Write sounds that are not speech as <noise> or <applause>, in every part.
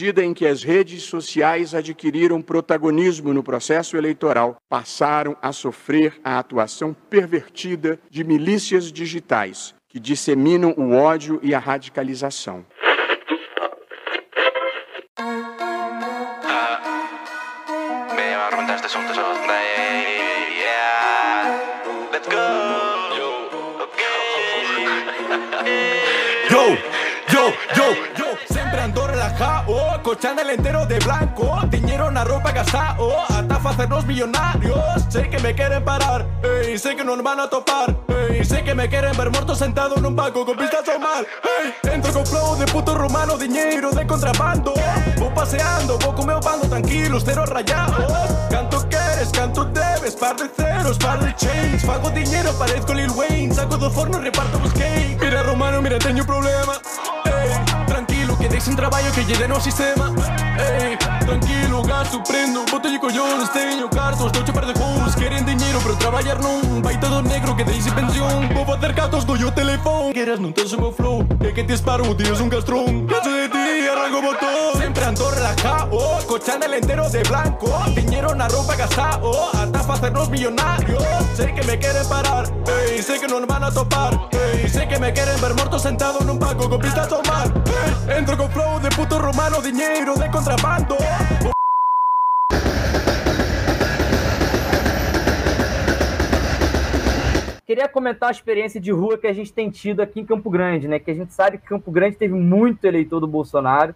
Medida em que as redes sociais adquiriram protagonismo no processo eleitoral, passaram a sofrer a atuação pervertida de milícias digitais que disseminam o ódio e a radicalização. Chanel entero de blanco, dinero en la ropa gastado, hasta hacernos millonarios. Sé que me quieren parar, ey, sé que no nos van a topar, ey, sé que me quieren ver muerto sentado en un banco con pistas o mal. Ey, entro con flow de puto romano, dinero de contrabando. Voy paseando, voy comendo tranquilos, cero rayados. Canto quieres, canto debes, par de ceros, par de chains. Pago dinero, parezco Lil Wayne, saco dos fornos, reparto los cake. Mira romano, mira, tengo un problema. Tranquilo, que deixen trabalho que llene no sistema. Ey, tranquilo, gasto, prendo, botelho collones, tenho cartos, toucho par de hoes. Querem dinheiro, pero trabalhar non. Vai todo negro, que deixe pensión. Vou fazer gatos, dou o telefone. Queres non tens o meu flow, é que te disparo, tienes un castrón. Canso de ti, arranco botón. Sempre ando relajado, con Chanel entero de blanco. Dinero na roupa gastado, hasta facernos millonarios. Sei que me queren parar, ey, sei que non van a topar. Ey, sei que me queren ver morto sentado nun banco con pistas ao mar. Ey, entro con flow de puto romano, dinheiro de contrabando. Queria comentar a experiência de rua que a gente tem tido aqui em Campo Grande, né? Que a gente sabe que Campo Grande teve muito eleitor do Bolsonaro,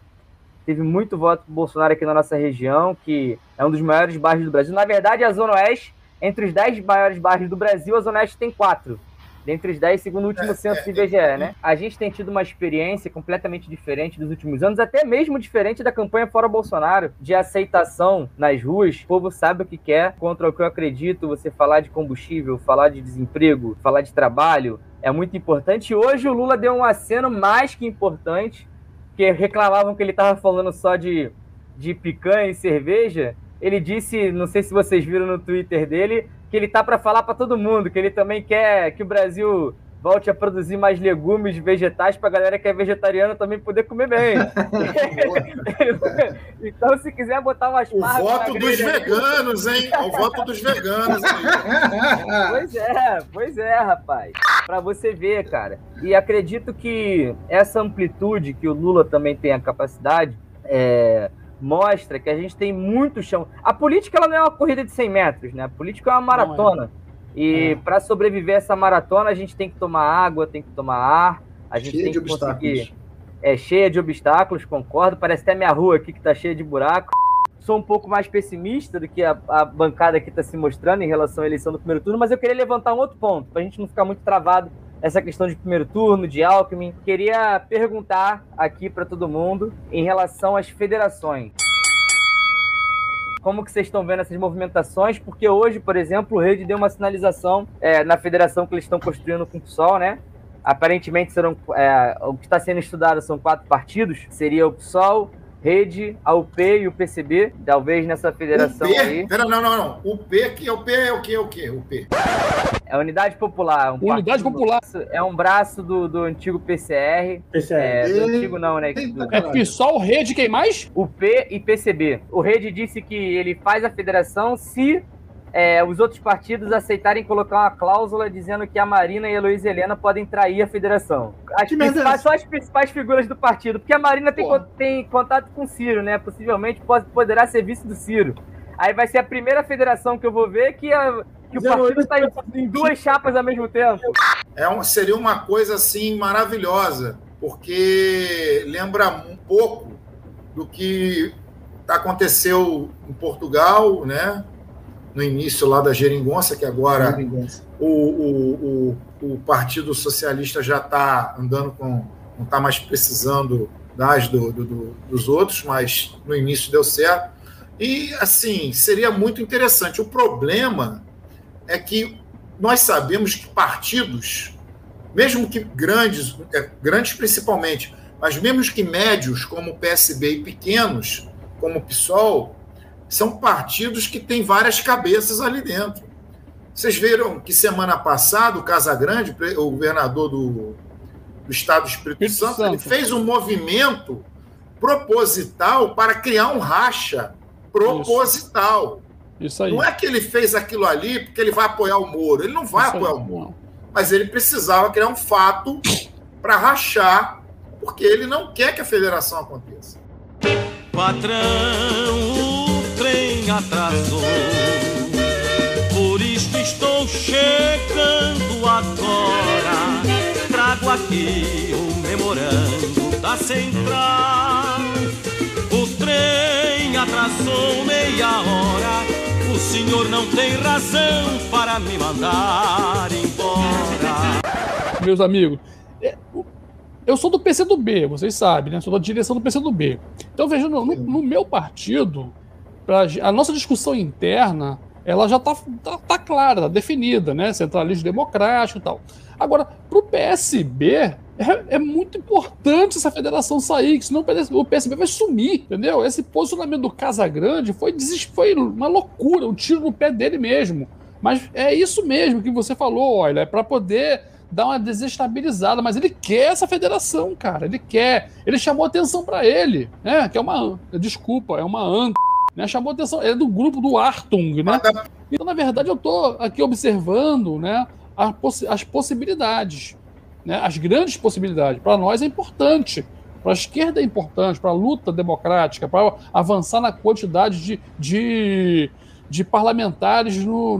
teve muito voto do Bolsonaro aqui na nossa região, que é um dos maiores bairros do Brasil. Na verdade, a Zona Oeste, entre os 10 maiores bairros do Brasil, a Zona Oeste tem quatro. Dentre os 10, segundo o último censo do IBGE, né? A gente tem tido uma experiência completamente diferente dos últimos anos, até mesmo diferente da campanha Fora Bolsonaro, de aceitação nas ruas. O povo sabe o que quer, contra o que eu acredito. Você falar de combustível, falar de desemprego, falar de trabalho, é muito importante. E hoje o Lula deu um aceno mais que importante, que reclamavam que ele estava falando só de, de picanha e cerveja. Ele disse, não sei se vocês viram no Twitter dele, que ele tá para falar para todo mundo, que ele também quer que o Brasil volte a produzir mais legumes, vegetais, para a galera que é vegetariana também poder comer bem. <laughs> <laughs> então, se quiser botar umas O voto dos veganos, hein? O voto dos veganos. Aí. Pois é, pois é, rapaz. Para você ver, cara. E acredito que essa amplitude que o Lula também tem a capacidade é, mostra que a gente tem muito chão. A política ela não é uma corrida de 100 metros, né? A política é uma maratona. E É. para sobreviver a essa maratona, a gente tem que tomar água, tem que tomar ar, a gente Cheia tem de que conseguir. obstáculos. É cheia de obstáculos, concordo. Parece até minha rua aqui que tá cheia de buraco. Sou um pouco mais pessimista do que a, a bancada aqui está se mostrando em relação à eleição do primeiro turno, mas eu queria levantar um outro ponto, para a gente não ficar muito travado essa questão de primeiro turno, de Alckmin. Queria perguntar aqui para todo mundo em relação às federações. Como que vocês estão vendo essas movimentações? Porque hoje, por exemplo, o Rede deu uma sinalização é, na federação que eles estão construindo com o PSOL, né? Aparentemente serão é, o que está sendo estudado são quatro partidos. Seria o PSOL, Rede, a UP e o PCB. Talvez nessa federação O P? aí. Pera, não, não, não. O P, que é o P é o que? É o que? O P. É a Unidade Popular. Um Unidade Popular. É um braço do, do antigo PCR. É, do antigo não, né? Do- É PSOL, Rede, quem mais? o P e PCB. O Rede disse que ele faz a federação se é, os outros partidos aceitarem colocar uma cláusula dizendo que a Marina e a Luiz Helena podem trair a federação. As é principais, só as principais figuras do partido, porque a Marina tem, tem contato com o Ciro, né? Possivelmente pode, poderá ser vice do Ciro. Aí vai ser a primeira federação que eu vou ver que, a- que o partido está em, em duas chapas ao mesmo tempo. É um, seria uma coisa assim maravilhosa, porque lembra um pouco do que aconteceu em Portugal, né? No início lá da Geringonça, que agora o, o, o, o Partido Socialista já está andando com. não está mais precisando das do, do- do- dos outros, mas no início deu certo. E assim, seria muito interessante. O problema é que nós sabemos que partidos, mesmo que grandes, é, grandes principalmente, mas mesmo que médios, como o PSB, e pequenos, como o PSOL, são partidos que têm várias cabeças ali dentro. Vocês viram que semana passada o Casagrande, o governador do, do estado do Espírito Espírito Santo, ele Santo. fez um movimento proposital para criar um racha proposital. Isso aí. Não é que ele fez aquilo ali porque ele vai apoiar o Moro. Ele não vai Isso apoiar aí. o Moro. Mas ele precisava criar um fato para rachar, porque ele não quer que a federação aconteça. Patrão, atrasou. Por isso estou chegando agora. Trago aqui o memorando da central. O trem atrasou meia hora. O senhor não tem razão para me mandar embora. meus amigos. é, Eu sou do PCdoB, vocês sabem, né? Sou da direção do PCdoB. Então, veja, no- no meu partido, pra a nossa discussão interna, ela já está tá, tá clara, tá definida, né? Centralismo democrático e tal. Agora, para o PSB, é, é muito importante essa federação sair, senão o PSB o PSB vai sumir, entendeu? Esse posicionamento do Casagrande foi, foi uma loucura, um tiro no pé dele mesmo. Mas é isso mesmo que você falou, olha, é para poder dar uma desestabilizada, mas ele quer essa federação, cara, ele quer. Ele chamou atenção para ele, né? Que é uma, desculpa, é uma anta, né? Chamou atenção, ele é do grupo do Artung, né? Então, na verdade, eu tô aqui observando, né, possi- as possibilidades, né? As grandes possibilidades. Para nós é importante. Para a esquerda é importante, para a luta democrática, para avançar na quantidade de, de, de parlamentares no,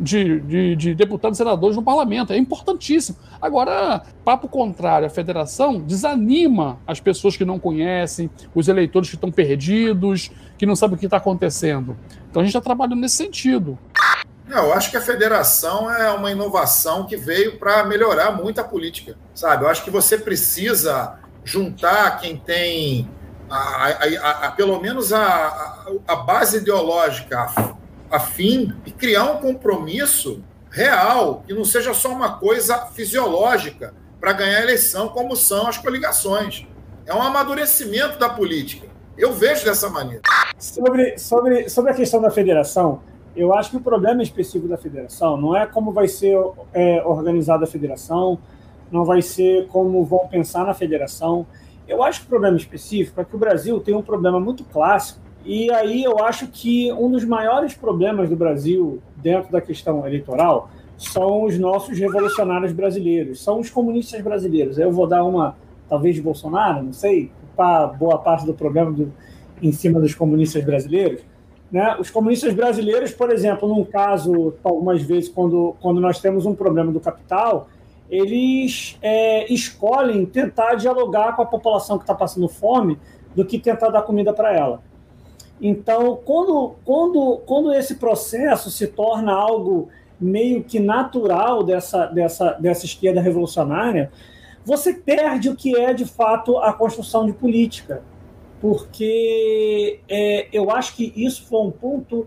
de, de, de deputados e senadores no parlamento. É importantíssimo. Agora, papo contrário, a federação desanima as pessoas que não conhecem, os eleitores que estão perdidos, que não sabem o que está acontecendo. Então a gente está trabalhando nesse sentido. Eu acho que a federação é uma inovação que veio para melhorar muito a política, sabe? Eu acho que você precisa juntar quem tem a, a- a- pelo menos a, base ideológica afim e criar um compromisso real, que não seja só uma coisa fisiológica para ganhar a eleição, como são as coligações. É um amadurecimento da política. Eu vejo dessa maneira. Sobre, sobre, sobre a questão da federação, eu acho que o problema específico da federação não é como vai ser é, organizada a federação, não vai ser como vão pensar na federação. Eu acho que o problema específico é que o Brasil tem um problema muito clássico, e aí eu acho que um dos maiores problemas do Brasil dentro da questão eleitoral são os nossos revolucionários brasileiros, são os comunistas brasileiros. Eu vou dar uma, talvez de Bolsonaro, não sei, para boa parte do problema do, em cima dos comunistas brasileiros. Né? Os comunistas brasileiros, por exemplo, num caso, algumas vezes, quando, quando nós temos um problema do capital, eles é, escolhem tentar dialogar com a população que está passando fome do que tentar dar comida para ela. Então, quando, quando, quando esse processo se torna algo meio que natural dessa, dessa, dessa esquerda revolucionária, você perde o que é de fato a construção de política porque é, eu acho que isso foi um ponto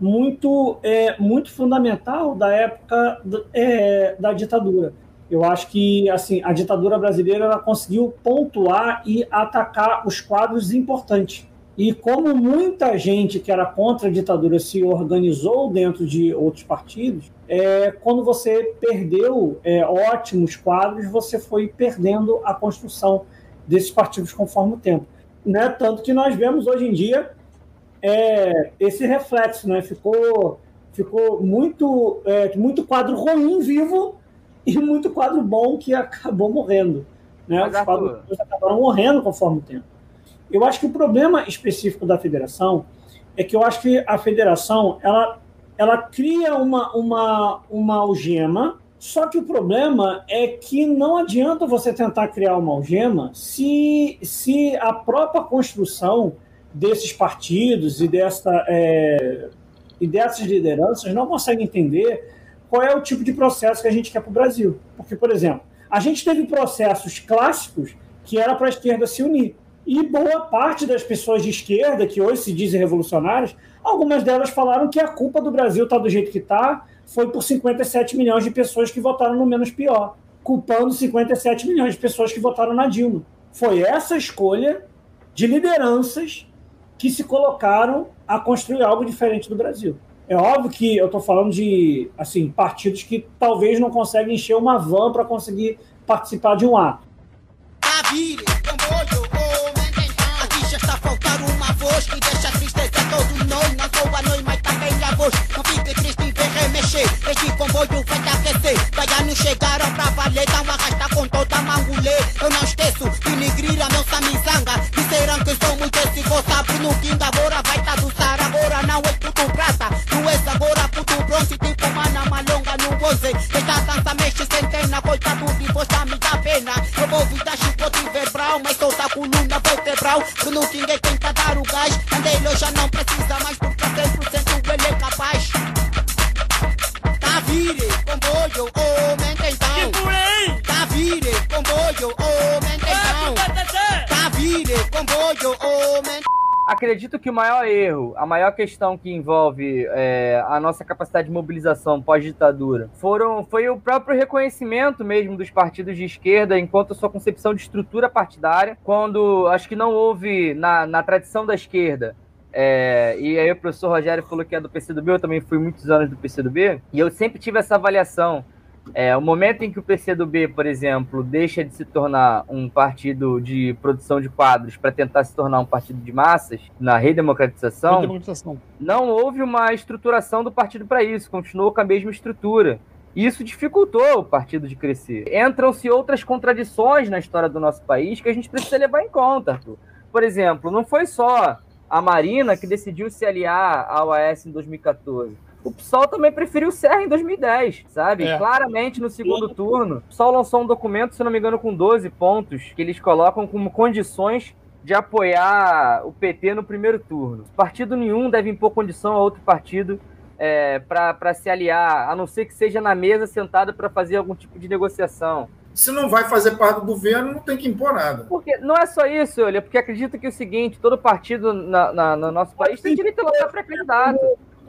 muito, é, muito fundamental da época é, da ditadura. Eu acho que assim a ditadura brasileira ela conseguiu pontuar e atacar os quadros importantes. E como muita gente que era contra a ditadura se organizou dentro de outros partidos, é, quando você perdeu é, ótimos quadros, você foi perdendo a construção desses partidos conforme o tempo né? Tanto que nós vemos hoje em dia é, esse reflexo, né? Ficou, ficou muito, é, muito quadro ruim vivo e muito quadro bom que acabou morrendo, né? Mas, Os quadros Arthur- acabaram morrendo conforme o tempo. Eu acho que o problema específico da federação é que eu acho que a federação ela, ela cria uma, uma, uma algema só que o problema é que não adianta você tentar criar uma algema se, se a própria construção desses partidos e, dessa, é, e dessas lideranças não consegue entender qual é o tipo de processo que a gente quer para o Brasil. Porque, por exemplo, a gente teve processos clássicos que era para a esquerda se unir. E boa parte das pessoas de esquerda, que hoje se dizem revolucionárias, algumas delas falaram que a culpa do Brasil está do jeito que está, foi por 57 milhões de pessoas que votaram no menos pior, culpando 57 milhões de pessoas que votaram na Dilma. Foi essa escolha de lideranças que se colocaram a construir algo diferente do Brasil. É óbvio que eu estou falando de assim partidos que talvez não conseguem encher uma van para conseguir participar de um ato. Boa noite, mas também a voz. Não fique triste em ver remexer. Este comboio vai te aquecer. Baianos chegaram pra valer, dá uma arrasta com toda mangulê. Eu não esqueço de nigrir a meu samizanga. Disseram que sou muito esse gosta, no quinto agora vai tá do Sara. Agora não é puto prata, tu és agora puto bronze, tipo mana malonga no 11. Esta dança mexe centena, coitado de você me dá pena. Eu vou vir dar chicote verbal, mas solta a coluna vertebral. Bruno King é quem tá dar o gás. Andei já não precisa mais, acredito que o maior erro, a maior questão que envolve é, a nossa capacidade de mobilização pós-ditadura foram, foi o próprio reconhecimento mesmo dos partidos de esquerda enquanto a sua concepção de estrutura partidária, quando acho que não houve na, na tradição da esquerda é, e aí o professor Rogério falou que é do PCdoB, eu também fui muitos anos do PCdoB, e eu sempre tive essa avaliação é, o momento em que o PCdoB, por exemplo, deixa de se tornar um partido de produção de quadros para tentar se tornar um partido de massas na redemocratização, redemocratização. não houve uma estruturação do partido para isso, continuou com a mesma estrutura. Isso dificultou o partido de crescer. Entram-se outras contradições na história do nosso país que a gente precisa levar em conta, Arthur. Por exemplo, não foi só a Marina que decidiu se aliar ao AS em 2014 o PSOL também preferiu o Serra em 2010, sabe? É. Claramente no segundo turno. O PSOL lançou um documento, se não me engano, com 12 pontos, que eles colocam como condições de apoiar o PT no primeiro turno. Partido nenhum deve impor condição a outro partido é, para se aliar, a não ser que seja na mesa sentado para fazer algum tipo de negociação. Se não vai fazer parte do governo, não tem que impor nada. Porque não é só isso, olha, porque acredito que é o seguinte, todo partido na, na, no nosso país tem direito a lutar para candidato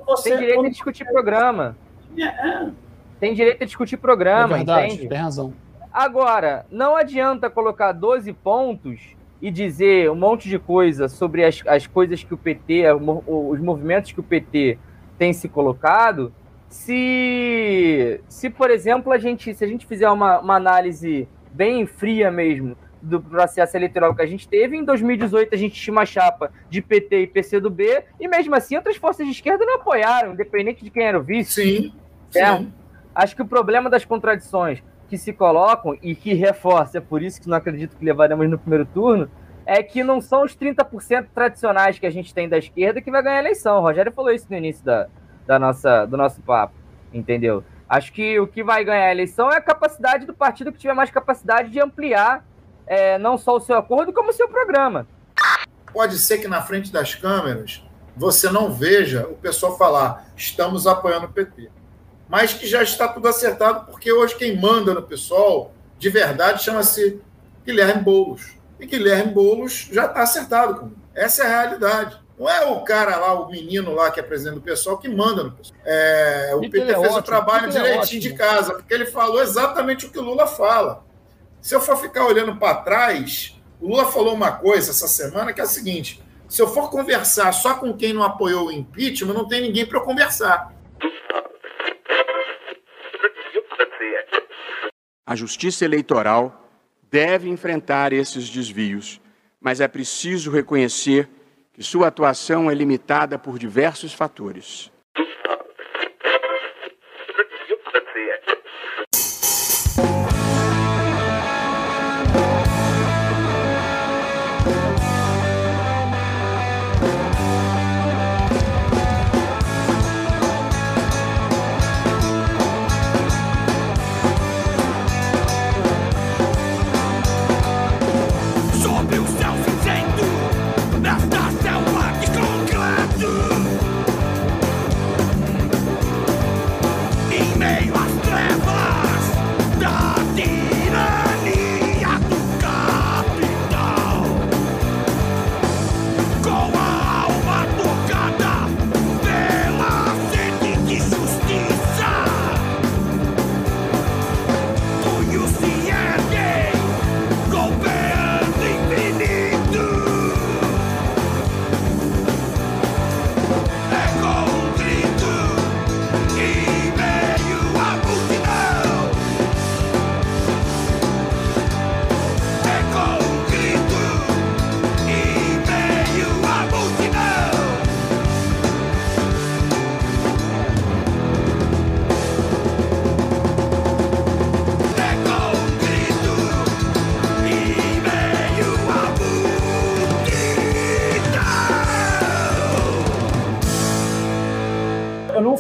você. Tem direito a discutir programa. É, é. Tem direito a discutir programa, é verdade, entende? Tem razão. Agora, não adianta colocar 12 pontos e dizer um monte de coisa sobre as, as coisas que o PT, os movimentos que o PT tem se colocado, se, se por exemplo, a gente, se a gente fizer uma, uma análise bem fria mesmo do processo eleitoral que a gente teve. Em 2018, a gente tinha uma chapa de PT e PCdoB, e mesmo assim, outras forças de esquerda não apoiaram, independente de quem era o vice. Sim. sim. Acho que o problema das contradições que se colocam e que reforça, é por isso que não acredito que levaremos no primeiro turno, é que não são os 30% tradicionais que a gente tem da esquerda que vai ganhar a eleição. O Rogério falou isso no início da, da nossa, do nosso papo, entendeu? Acho que o que vai ganhar a eleição é a capacidade do partido que tiver mais capacidade de ampliar é, não só o seu acordo, como o seu programa. Pode ser que na frente das câmeras você não veja o pessoal falar estamos apoiando o PT. Mas que já está tudo acertado, porque hoje quem manda no pessoal, de verdade, chama-se Guilherme Boulos. E Guilherme Boulos já está acertado com Essa é a realidade. Não é o cara lá, o menino lá que é presidente do pessoal, que manda no pessoal. É, o PT é fez ótimo, o trabalho é direitinho é de casa, porque ele falou exatamente o que o Lula fala. Se eu for ficar olhando para trás, o Lula falou uma coisa essa semana que é a seguinte: se eu for conversar só com quem não apoiou o impeachment, não tem ninguém para eu conversar. A justiça eleitoral deve enfrentar esses desvios, mas é preciso reconhecer que sua atuação é limitada por diversos fatores.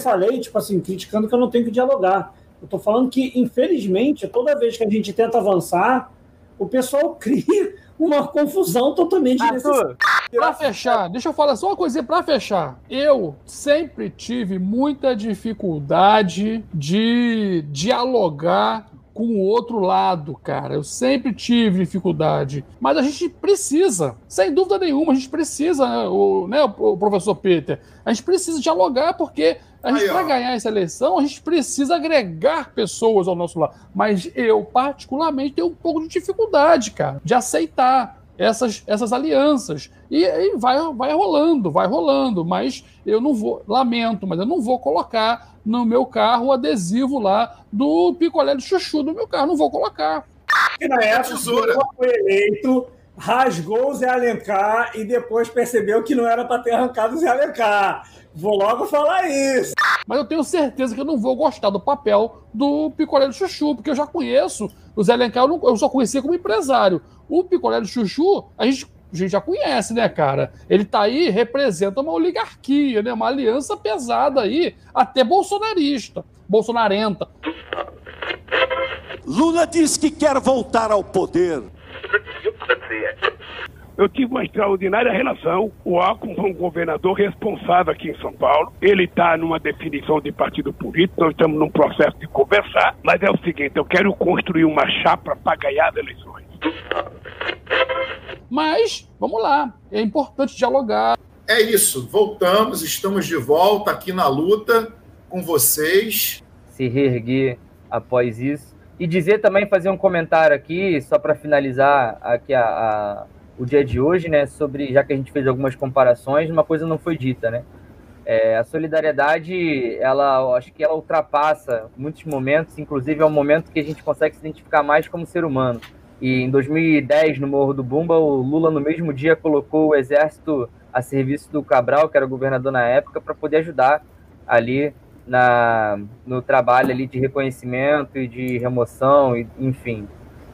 Falei, tipo assim, criticando que eu não tenho que dialogar. Eu estou falando que, infelizmente, toda vez que a gente tenta avançar, o pessoal <laughs> cria uma confusão totalmente necessária. Para fechar, deixa eu falar só uma coisinha para fechar. Eu sempre tive muita dificuldade de dialogar com o outro lado, cara. Eu sempre tive dificuldade. Mas a gente precisa, sem dúvida nenhuma, a gente precisa, né, o, né, o professor Peter? A gente precisa dialogar porque a gente, para ganhar essa eleição, a gente precisa agregar pessoas ao nosso lado. Mas eu, particularmente, tenho um pouco de dificuldade, cara, de aceitar essas, essas alianças. E, e vai, vai rolando, vai rolando. Mas eu não vou, lamento, mas eu não vou colocar no meu carro o adesivo lá do picolé de chuchu do meu carro. Não vou colocar. E na época, foi eleito, rasgou o Zé Alencar e depois percebeu que não era para ter arrancado o Zé Alencar. Vou logo falar isso. Mas eu tenho certeza que eu não vou gostar do papel do picolé de chuchu, porque eu já conheço o Zé Alencar, eu, não, eu só conhecia como empresário. O picolé de chuchu, a gente a gente já conhece, né, cara? Ele tá aí, representa uma oligarquia, né? Uma aliança pesada aí, até bolsonarista, bolsonarenta. Lula diz que quer voltar ao poder. Eu tive uma extraordinária relação. O Alckmin foi um governador responsável aqui em São Paulo. Ele está numa definição de partido político. Nós estamos num processo de conversar. Mas é o seguinte: eu quero construir uma chapa para ganhar as eleições. Mas, vamos lá, é importante dialogar. É isso, voltamos, estamos de volta aqui na luta com vocês. Se reerguer após isso. E dizer também, fazer um comentário aqui, só para finalizar aqui a, a, o dia de hoje, né? Sobre, já que a gente fez algumas comparações, uma coisa não foi dita, né? É, a solidariedade, ela, acho que ela ultrapassa muitos momentos, inclusive é um momento que a gente consegue se identificar mais como ser humano. E em 2010, no Morro do Bumba, o Lula, no mesmo dia, colocou o exército a serviço do Cabral, que era governador na época, para poder ajudar ali na, no trabalho ali de reconhecimento e de remoção, e, enfim.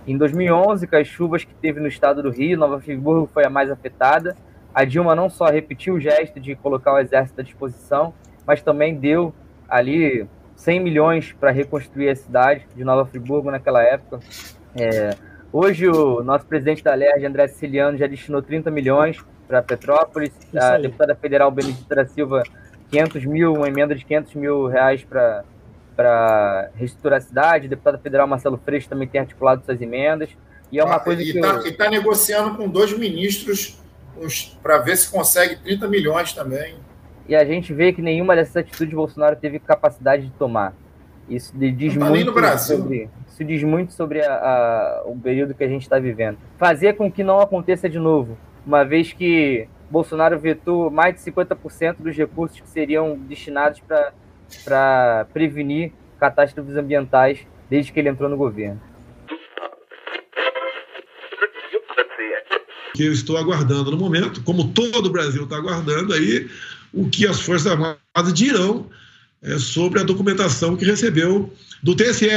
Em 2011, com as chuvas que teve no estado do Rio, Nova Friburgo foi a mais afetada. A Dilma não só repetiu o gesto de colocar o exército à disposição, mas também deu ali 100 milhões para reconstruir a cidade de Nova Friburgo naquela época. É, Hoje o nosso presidente da LERJ, André Siciliano, já destinou 30 milhões para Petrópolis. a deputada federal Benedita da Silva, 500 mil, uma emenda de 500 mil reais para para reestruturar a cidade. O deputado federal Marcelo Freixo também tem articulado suas emendas. E é uma ah, coisa e que. Está eu... tá negociando com dois ministros para ver se consegue 30 milhões também. E a gente vê que nenhuma dessas atitudes Bolsonaro teve capacidade de tomar. Isso diz tá muito sobre, isso diz muito sobre a, a, o período que a gente está vivendo. Fazer com que não aconteça de novo, uma vez que Bolsonaro vetou mais de 50% dos recursos que seriam destinados para prevenir catástrofes ambientais desde que ele entrou no governo. Que eu estou aguardando no momento, como todo o Brasil está aguardando aí, o que as Forças Armadas dirão é, sobre a documentação que recebeu do TSE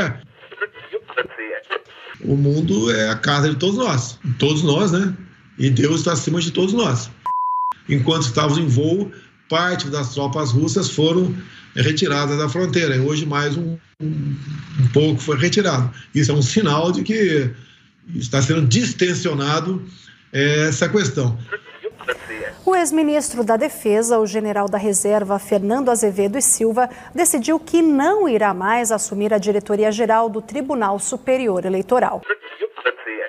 o mundo é a casa de todos nós. Todos nós, né? E Deus está acima de todos nós. Enquanto estávamos em voo, parte das tropas russas foram retiradas da fronteira. E hoje mais um, um, um pouco foi retirado. Isso é um sinal de que está sendo distensionado é, essa questão. O ex-ministro da Defesa, o general da Reserva Fernando Azevedo e Silva, decidiu que não irá mais assumir a diretoria-geral do Tribunal Superior Eleitoral.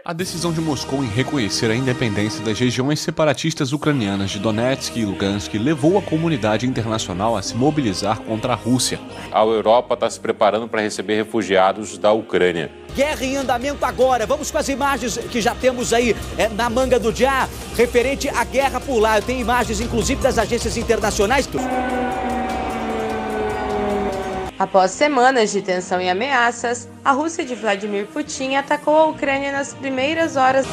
A decisão de Moscou em reconhecer a independência das regiões separatistas ucranianas de Donetsk e Lugansk levou a comunidade internacional a se mobilizar contra a Rússia. A Europa está se preparando para receber refugiados da Ucrânia. Guerra em andamento agora. Vamos com as imagens que já temos aí é, na manga do dia, referente à guerra por lá. Eu tenho imagens, inclusive, das agências internacionais. Após semanas de tensão e ameaças, a Rússia de Vladimir Putin atacou a Ucrânia nas primeiras horas.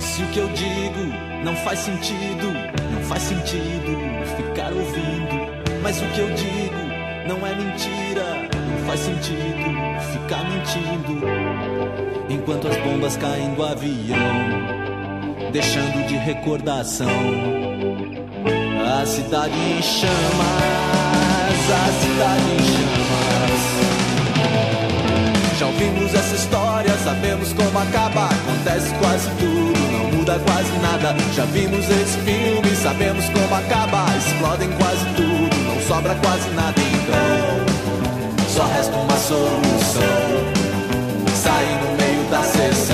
Se o que eu digo não faz sentido, não faz sentido ficar ouvindo. Mas o que eu digo não é mentira faz sentido ficar mentindo enquanto as bombas caem do avião, deixando de recordação a cidade em chamas, a cidade em chamas. Já ouvimos essa história, sabemos como acaba. Acontece quase tudo, não muda quase nada. Já vimos esse filme, sabemos como acaba. Explodem quase tudo, não sobra quase nada. Então, só resta uma solução: sair no meio da sessão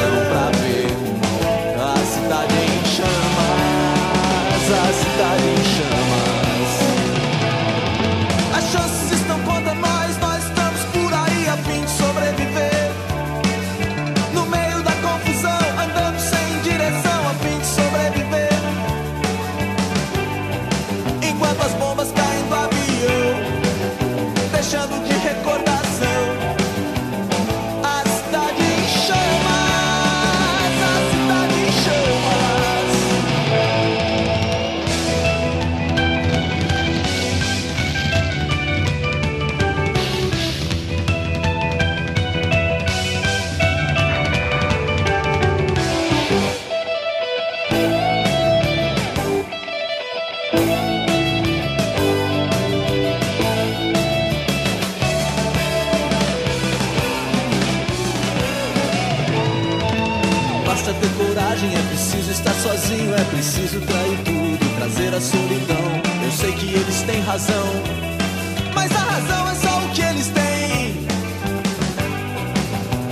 mas a razão é só o que eles têm.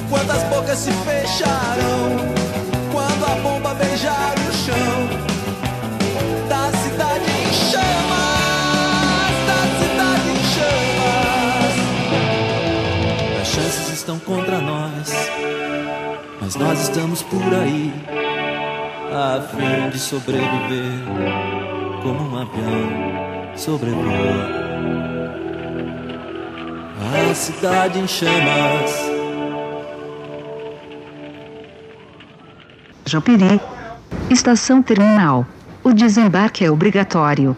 Quantas bocas se fecharão quando a bomba beijar o chão estão contra nós. Mas nós estamos por aí, a fim de sobreviver, como um avião sobrevoa. A cidade em chamas. Japeri. Estação terminal. O desembarque é obrigatório.